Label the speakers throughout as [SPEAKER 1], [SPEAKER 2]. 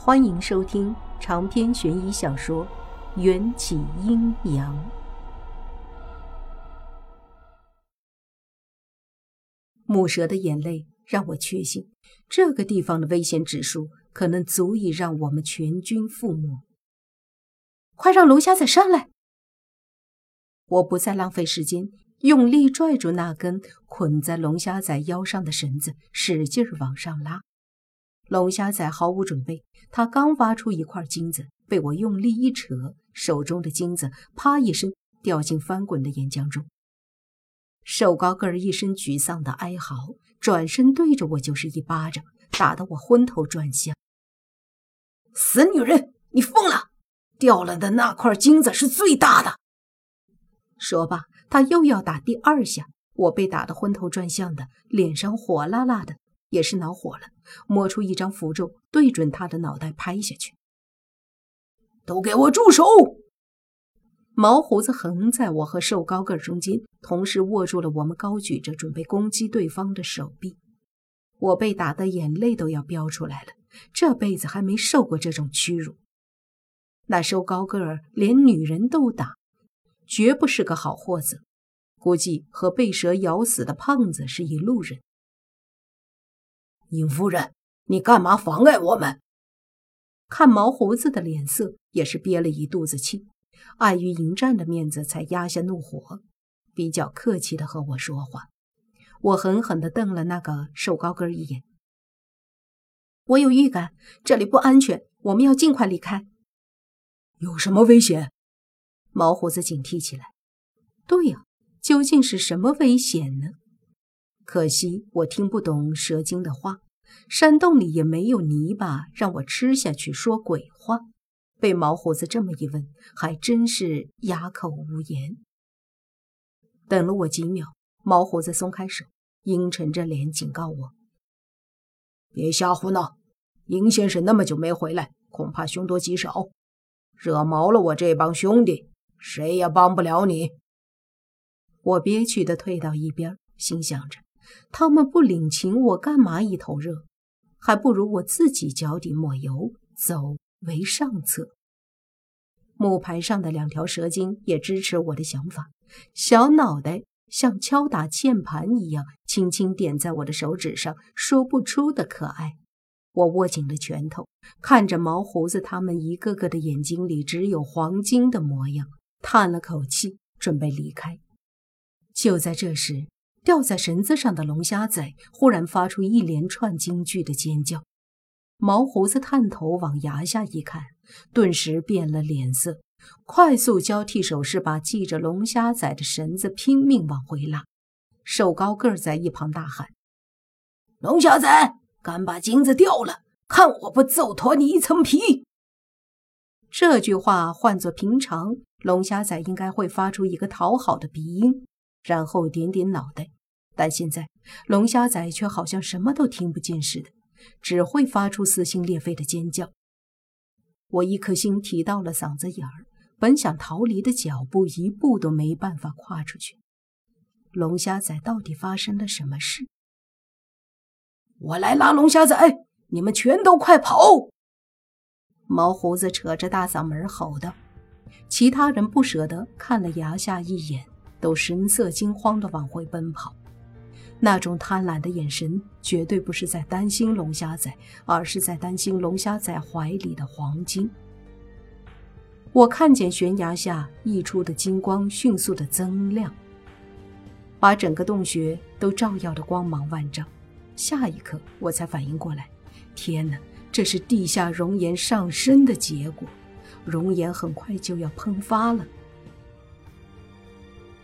[SPEAKER 1] 欢迎收听长篇悬疑小说《缘起阴阳》。母蛇的眼泪让我确信，这个地方的危险指数可能足以让我们全军覆没。快让龙虾仔上来！我不再浪费时间，用力拽住那根捆在龙虾仔腰上的绳子，使劲往上拉。龙虾仔毫无准备，他刚挖出一块金子，被我用力一扯，手中的金子啪一声掉进翻滚的岩浆中。瘦高个儿一声沮丧的哀嚎，转身对着我就是一巴掌，打得我昏头转向。
[SPEAKER 2] 死女人，你疯了！掉了的那块金子是最大的。
[SPEAKER 1] 说罢，他又要打第二下，我被打得昏头转向的，脸上火辣辣的。也是恼火了，摸出一张符咒，对准他的脑袋拍下去。
[SPEAKER 2] 都给我住手！
[SPEAKER 1] 毛胡子横在我和瘦高个中间，同时握住了我们高举着准备攻击对方的手臂。我被打得眼泪都要飙出来了，这辈子还没受过这种屈辱。那瘦高个儿连女人都打，绝不是个好货色，估计和被蛇咬死的胖子是一路人。
[SPEAKER 2] 尹夫人，你干嘛妨碍我们？
[SPEAKER 1] 看毛胡子的脸色，也是憋了一肚子气，碍于迎战的面子，才压下怒火，比较客气的和我说话。我狠狠地瞪了那个瘦高个一眼。我有预感，这里不安全，我们要尽快离开。
[SPEAKER 2] 有什么危险？
[SPEAKER 1] 毛胡子警惕起来。对呀，究竟是什么危险呢？可惜我听不懂蛇精的话，山洞里也没有泥巴让我吃下去说鬼话。被毛胡子这么一问，还真是哑口无言。等了我几秒，毛胡子松开手，阴沉着脸警告我：“
[SPEAKER 2] 别瞎胡闹！殷先生那么久没回来，恐怕凶多吉少，惹毛了我这帮兄弟，谁也帮不了你。”
[SPEAKER 1] 我憋屈地退到一边，心想着。他们不领情，我干嘛一头热？还不如我自己脚底抹油，走为上策。木牌上的两条蛇精也支持我的想法，小脑袋像敲打键盘一样，轻轻点在我的手指上，说不出的可爱。我握紧了拳头，看着毛胡子他们一个个的眼睛里只有黄金的模样，叹了口气，准备离开。就在这时。吊在绳子上的龙虾仔忽然发出一连串惊惧的尖叫，毛胡子探头往崖下一看，顿时变了脸色，快速交替手势，把系着龙虾仔的绳子拼命往回拉。瘦高个儿在一旁大喊：“
[SPEAKER 2] 龙虾仔，敢把金子掉了，看我不揍脱你一层皮！”
[SPEAKER 1] 这句话换作平常，龙虾仔应该会发出一个讨好的鼻音，然后点点脑袋。但现在，龙虾仔却好像什么都听不见似的，只会发出撕心裂肺的尖叫。我一颗心提到了嗓子眼儿，本想逃离的脚步一步都没办法跨出去。龙虾仔到底发生了什么事？
[SPEAKER 2] 我来拉龙虾仔，你们全都快跑！
[SPEAKER 1] 毛胡子扯着大嗓门吼道。其他人不舍得看了崖下一眼，都神色惊慌地往回奔跑。那种贪婪的眼神，绝对不是在担心龙虾仔，而是在担心龙虾仔怀里的黄金。我看见悬崖下溢出的金光迅速的增亮，把整个洞穴都照耀的光芒万丈。下一刻，我才反应过来，天哪，这是地下熔岩上升的结果，熔岩很快就要喷发了。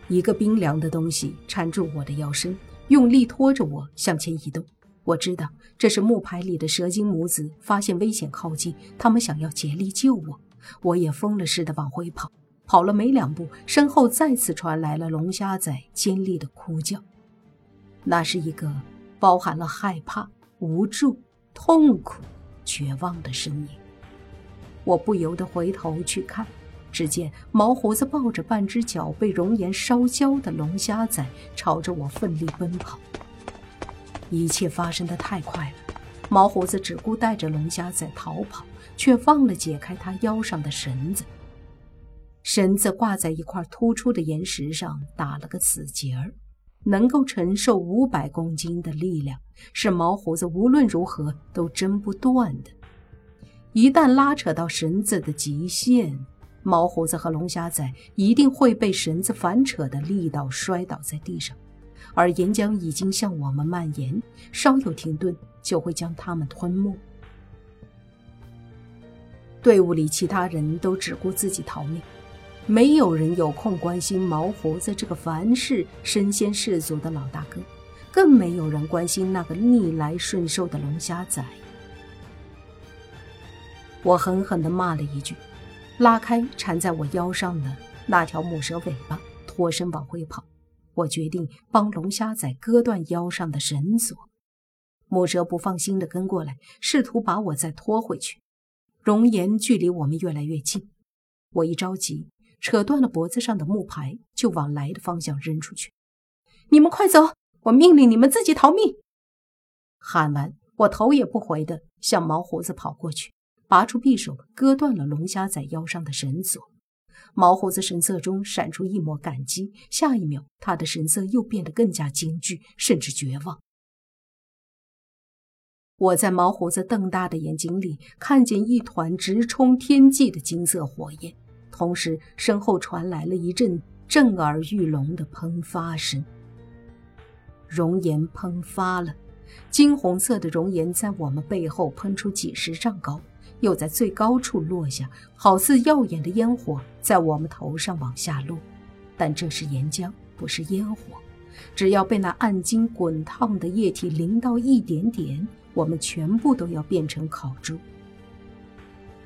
[SPEAKER 1] 一个冰凉的东西缠住我的腰身。用力拖着我向前移动，我知道这是木牌里的蛇精母子发现危险靠近，他们想要竭力救我。我也疯了似的往回跑，跑了没两步，身后再次传来了龙虾仔尖利的哭叫，那是一个包含了害怕、无助、痛苦、绝望的声音。我不由得回头去看。只见毛胡子抱着半只脚被熔岩烧焦的龙虾仔，朝着我奋力奔跑。一切发生的太快了，毛胡子只顾带着龙虾仔逃跑，却忘了解开他腰上的绳子。绳子挂在一块突出的岩石上，打了个死结儿，能够承受五百公斤的力量，是毛胡子无论如何都挣不断的。一旦拉扯到绳子的极限，毛胡子和龙虾仔一定会被绳子反扯的力道摔倒在地上。而岩浆已经向我们蔓延，稍有停顿就会将他们吞没。队伍里其他人都只顾自己逃命，没有人有空关心毛胡子这个凡事身先士卒的老大哥，更没有人关心那个逆来顺受的龙虾仔。我狠狠地骂了一句，拉开缠在我腰上的那条母蛇尾巴，脱身往回跑。我决定帮龙虾仔割断腰上的绳索。母蛇不放心地跟过来，试图把我再拖回去。熔岩距离我们越来越近，我一着急，扯断了脖子上的木牌，就往来的方向扔出去。你们快走！我命令你们自己逃命！喊完，我头也不回地向毛胡子跑过去，拔出匕首，割断了龙虾仔腰上的绳索。毛胡子神色中闪出一抹感激，下一秒，他的神色又变得更加惊惧，甚至绝望。我在毛胡子瞪大的眼睛里看见一团直冲天际的金色火焰，同时身后传来了一阵震耳欲聋的喷发声。熔岩喷发了，金红色的熔岩在我们背后喷出几十丈高。又在最高处落下，好似耀眼的烟火在我们头上往下落。但这是岩浆，不是烟火。只要被那暗金滚烫的液体淋到一点点，我们全部都要变成烤猪。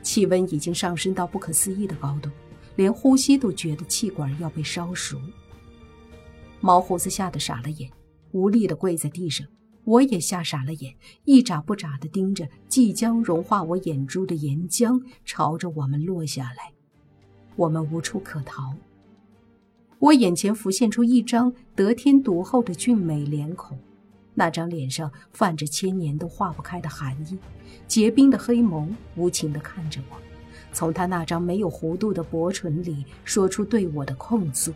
[SPEAKER 1] 气温已经上升到不可思议的高度，连呼吸都觉得气管要被烧熟。毛胡子吓得傻了眼，无力地跪在地上。我也吓傻了眼，一眨不眨地盯着即将融化我眼珠的岩浆朝着我们落下来。我们无处可逃。我眼前浮现出一张得天独厚的俊美脸孔，那张脸上泛着千年都化不开的寒意，结冰的黑眸无情地看着我，从他那张没有弧度的薄唇里说出对我的控诉：“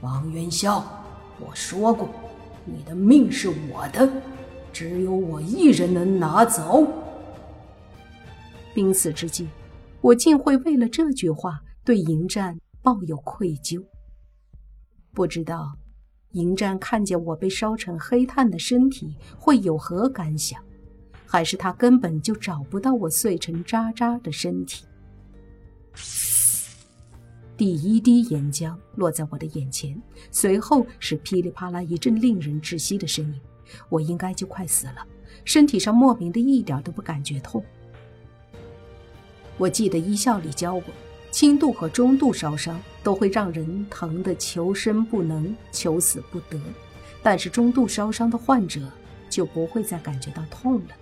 [SPEAKER 2] 王元宵，我说过。”你的命是我的，只有我一人能拿走。
[SPEAKER 1] 濒死之际，我竟会为了这句话对迎战抱有愧疚。不知道迎战看见我被烧成黑炭的身体会有何感想，还是他根本就找不到我碎成渣渣的身体。第一滴岩浆落在我的眼前，随后是噼里啪啦一阵令人窒息的声音。我应该就快死了，身体上莫名的一点都不感觉痛。我记得医校里教过，轻度和中度烧伤都会让人疼得求生不能、求死不得，但是中度烧伤的患者就不会再感觉到痛了，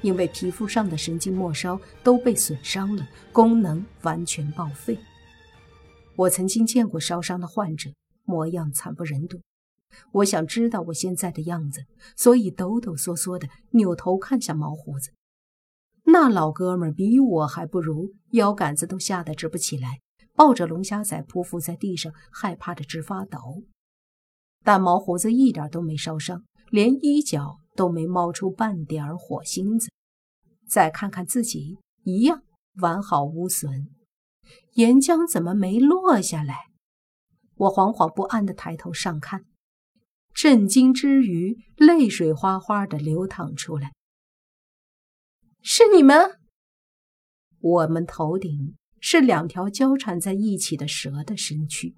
[SPEAKER 1] 因为皮肤上的神经末梢都被损伤了，功能完全报废。我曾经见过烧伤的患者，模样惨不忍睹。我想知道我现在的样子，所以抖抖嗦嗦的扭头看向毛胡子。那老哥们比我还不如，腰杆子都吓得直不起来，抱着龙虾仔匍匐在地上，害怕的直发抖。但毛胡子一点都没烧伤，连衣角都没冒出半点火星子。再看看自己，一样完好无损。岩浆怎么没落下来？我惶惶不安地抬头上看，震惊之余，泪水哗哗地流淌出来。是你们？我们头顶是两条交缠在一起的蛇的身躯，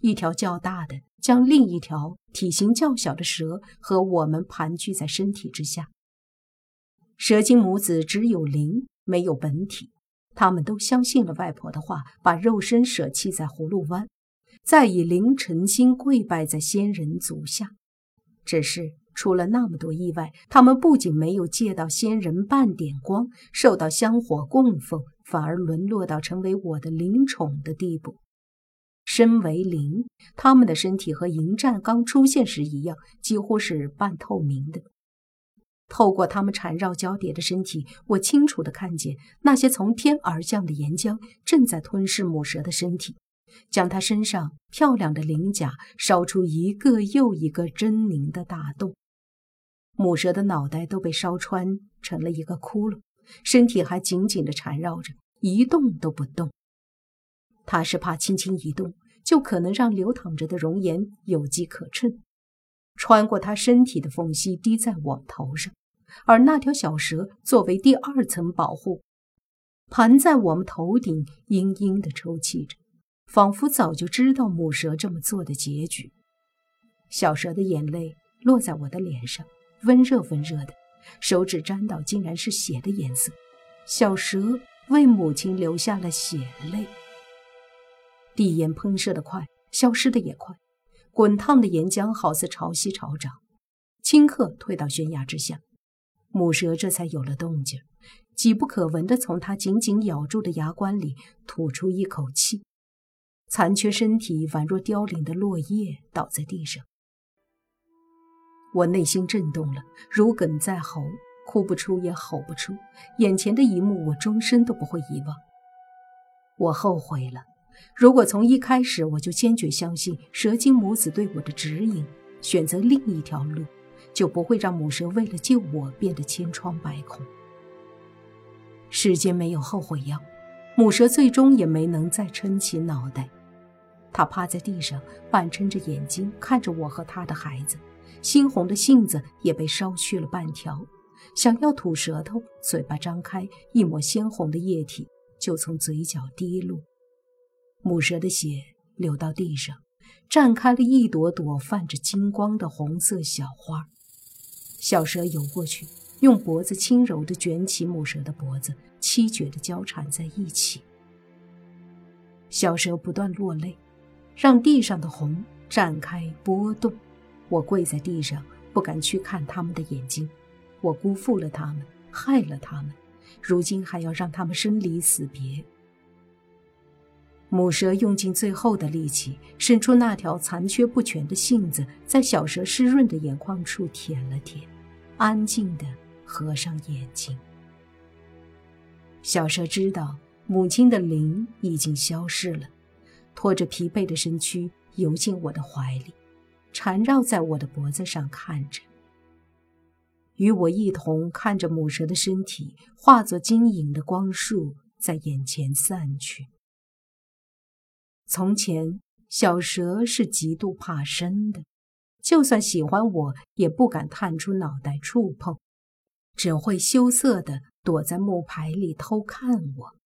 [SPEAKER 1] 一条较大的将另一条体型较小的蛇和我们盘踞在身体之下。蛇精母子只有灵，没有本体。他们都相信了外婆的话，把肉身舍弃在葫芦湾，再以灵尘心跪拜在仙人足下。只是出了那么多意外，他们不仅没有借到仙人半点光，受到香火供奉，反而沦落到成为我的灵宠的地步。身为灵，他们的身体和迎战刚出现时一样，几乎是半透明的。透过它们缠绕交叠的身体，我清楚地看见那些从天而降的岩浆正在吞噬母蛇的身体，将它身上漂亮的鳞甲烧出一个又一个狰狞的大洞。母蛇的脑袋都被烧穿成了一个窟窿，身体还紧紧地缠绕着，一动都不动。它是怕轻轻一动，就可能让流淌着的熔岩有机可乘，穿过它身体的缝隙滴在我头上。而那条小蛇作为第二层保护，盘在我们头顶，嘤嘤地抽泣着，仿佛早就知道母蛇这么做的结局。小蛇的眼泪落在我的脸上，温热温热的，手指沾到竟然是血的颜色。小蛇为母亲流下了血泪。地岩喷射的快，消失的也快，滚烫的岩浆好似潮汐潮涨，顷刻退到悬崖之下。母蛇这才有了动静，几不可闻地从它紧紧咬住的牙关里吐出一口气，残缺身体宛若凋零的落叶倒在地上。我内心震动了，如鲠在喉，哭不出也吼不出。眼前的一幕，我终身都不会遗忘。我后悔了，如果从一开始我就坚决相信蛇精母子对我的指引，选择另一条路。就不会让母蛇为了救我变得千疮百孔。世间没有后悔药，母蛇最终也没能再撑起脑袋。它趴在地上，半睁着眼睛看着我和他的孩子，猩红的杏子也被烧去了半条。想要吐舌头，嘴巴张开，一抹鲜红的液体就从嘴角滴落。母蛇的血流到地上，绽开了一朵朵泛着金光的红色小花。小蛇游过去，用脖子轻柔地卷起母蛇的脖子，凄绝地交缠在一起。小蛇不断落泪，让地上的红展开波动。我跪在地上，不敢去看他们的眼睛。我辜负了他们，害了他们，如今还要让他们生离死别。母蛇用尽最后的力气，伸出那条残缺不全的杏子，在小蛇湿润的眼眶处舔了舔。安静地合上眼睛。小蛇知道母亲的灵已经消失了，拖着疲惫的身躯游进我的怀里，缠绕在我的脖子上看着，与我一同看着母蛇的身体化作晶莹的光束在眼前散去。从前，小蛇是极度怕生的。就算喜欢我，也不敢探出脑袋触碰，只会羞涩地躲在木牌里偷看我。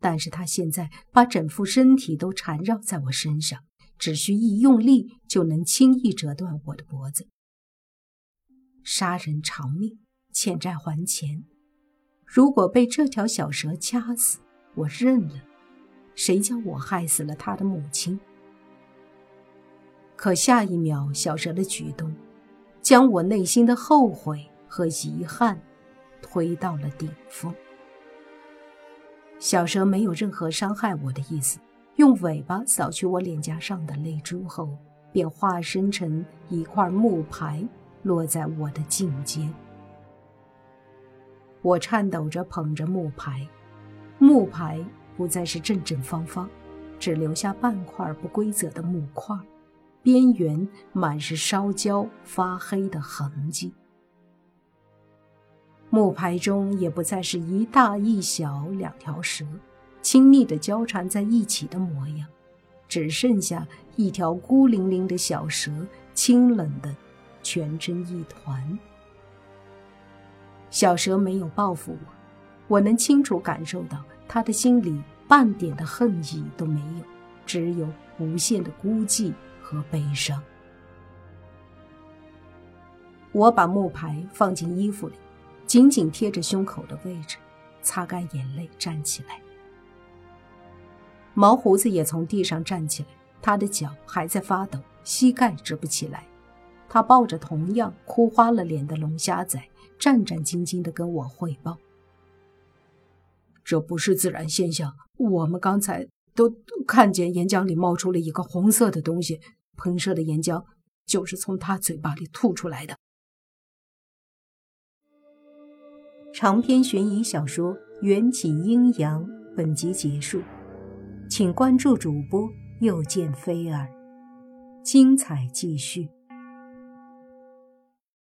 [SPEAKER 1] 但是他现在把整副身体都缠绕在我身上，只需一用力就能轻易折断我的脖子。杀人偿命，欠债还钱。如果被这条小蛇掐死，我认了。谁叫我害死了他的母亲？可下一秒，小蛇的举动，将我内心的后悔和遗憾推到了顶峰。小蛇没有任何伤害我的意思，用尾巴扫去我脸颊上的泪珠后，便化身成一块木牌，落在我的颈间。我颤抖着捧着木牌，木牌不再是正正方方，只留下半块不规则的木块。边缘满是烧焦发黑的痕迹，木牌中也不再是一大一小两条蛇亲密地交缠在一起的模样，只剩下一条孤零零的小蛇，清冷的蜷成一团。小蛇没有报复我，我能清楚感受到他的心里半点的恨意都没有，只有无限的孤寂。和悲伤。我把木牌放进衣服里，紧紧贴着胸口的位置，擦干眼泪，站起来。毛胡子也从地上站起来，他的脚还在发抖，膝盖直不起来。他抱着同样哭花了脸的龙虾仔，战战兢兢地跟我汇报：“
[SPEAKER 2] 这不是自然现象，我们刚才都看见岩浆里冒出了一个红色的东西。”喷射的岩浆就是从他嘴巴里吐出来的。
[SPEAKER 1] 长篇悬疑小说《缘起阴阳》本集结束，请关注主播又见菲儿，精彩继续。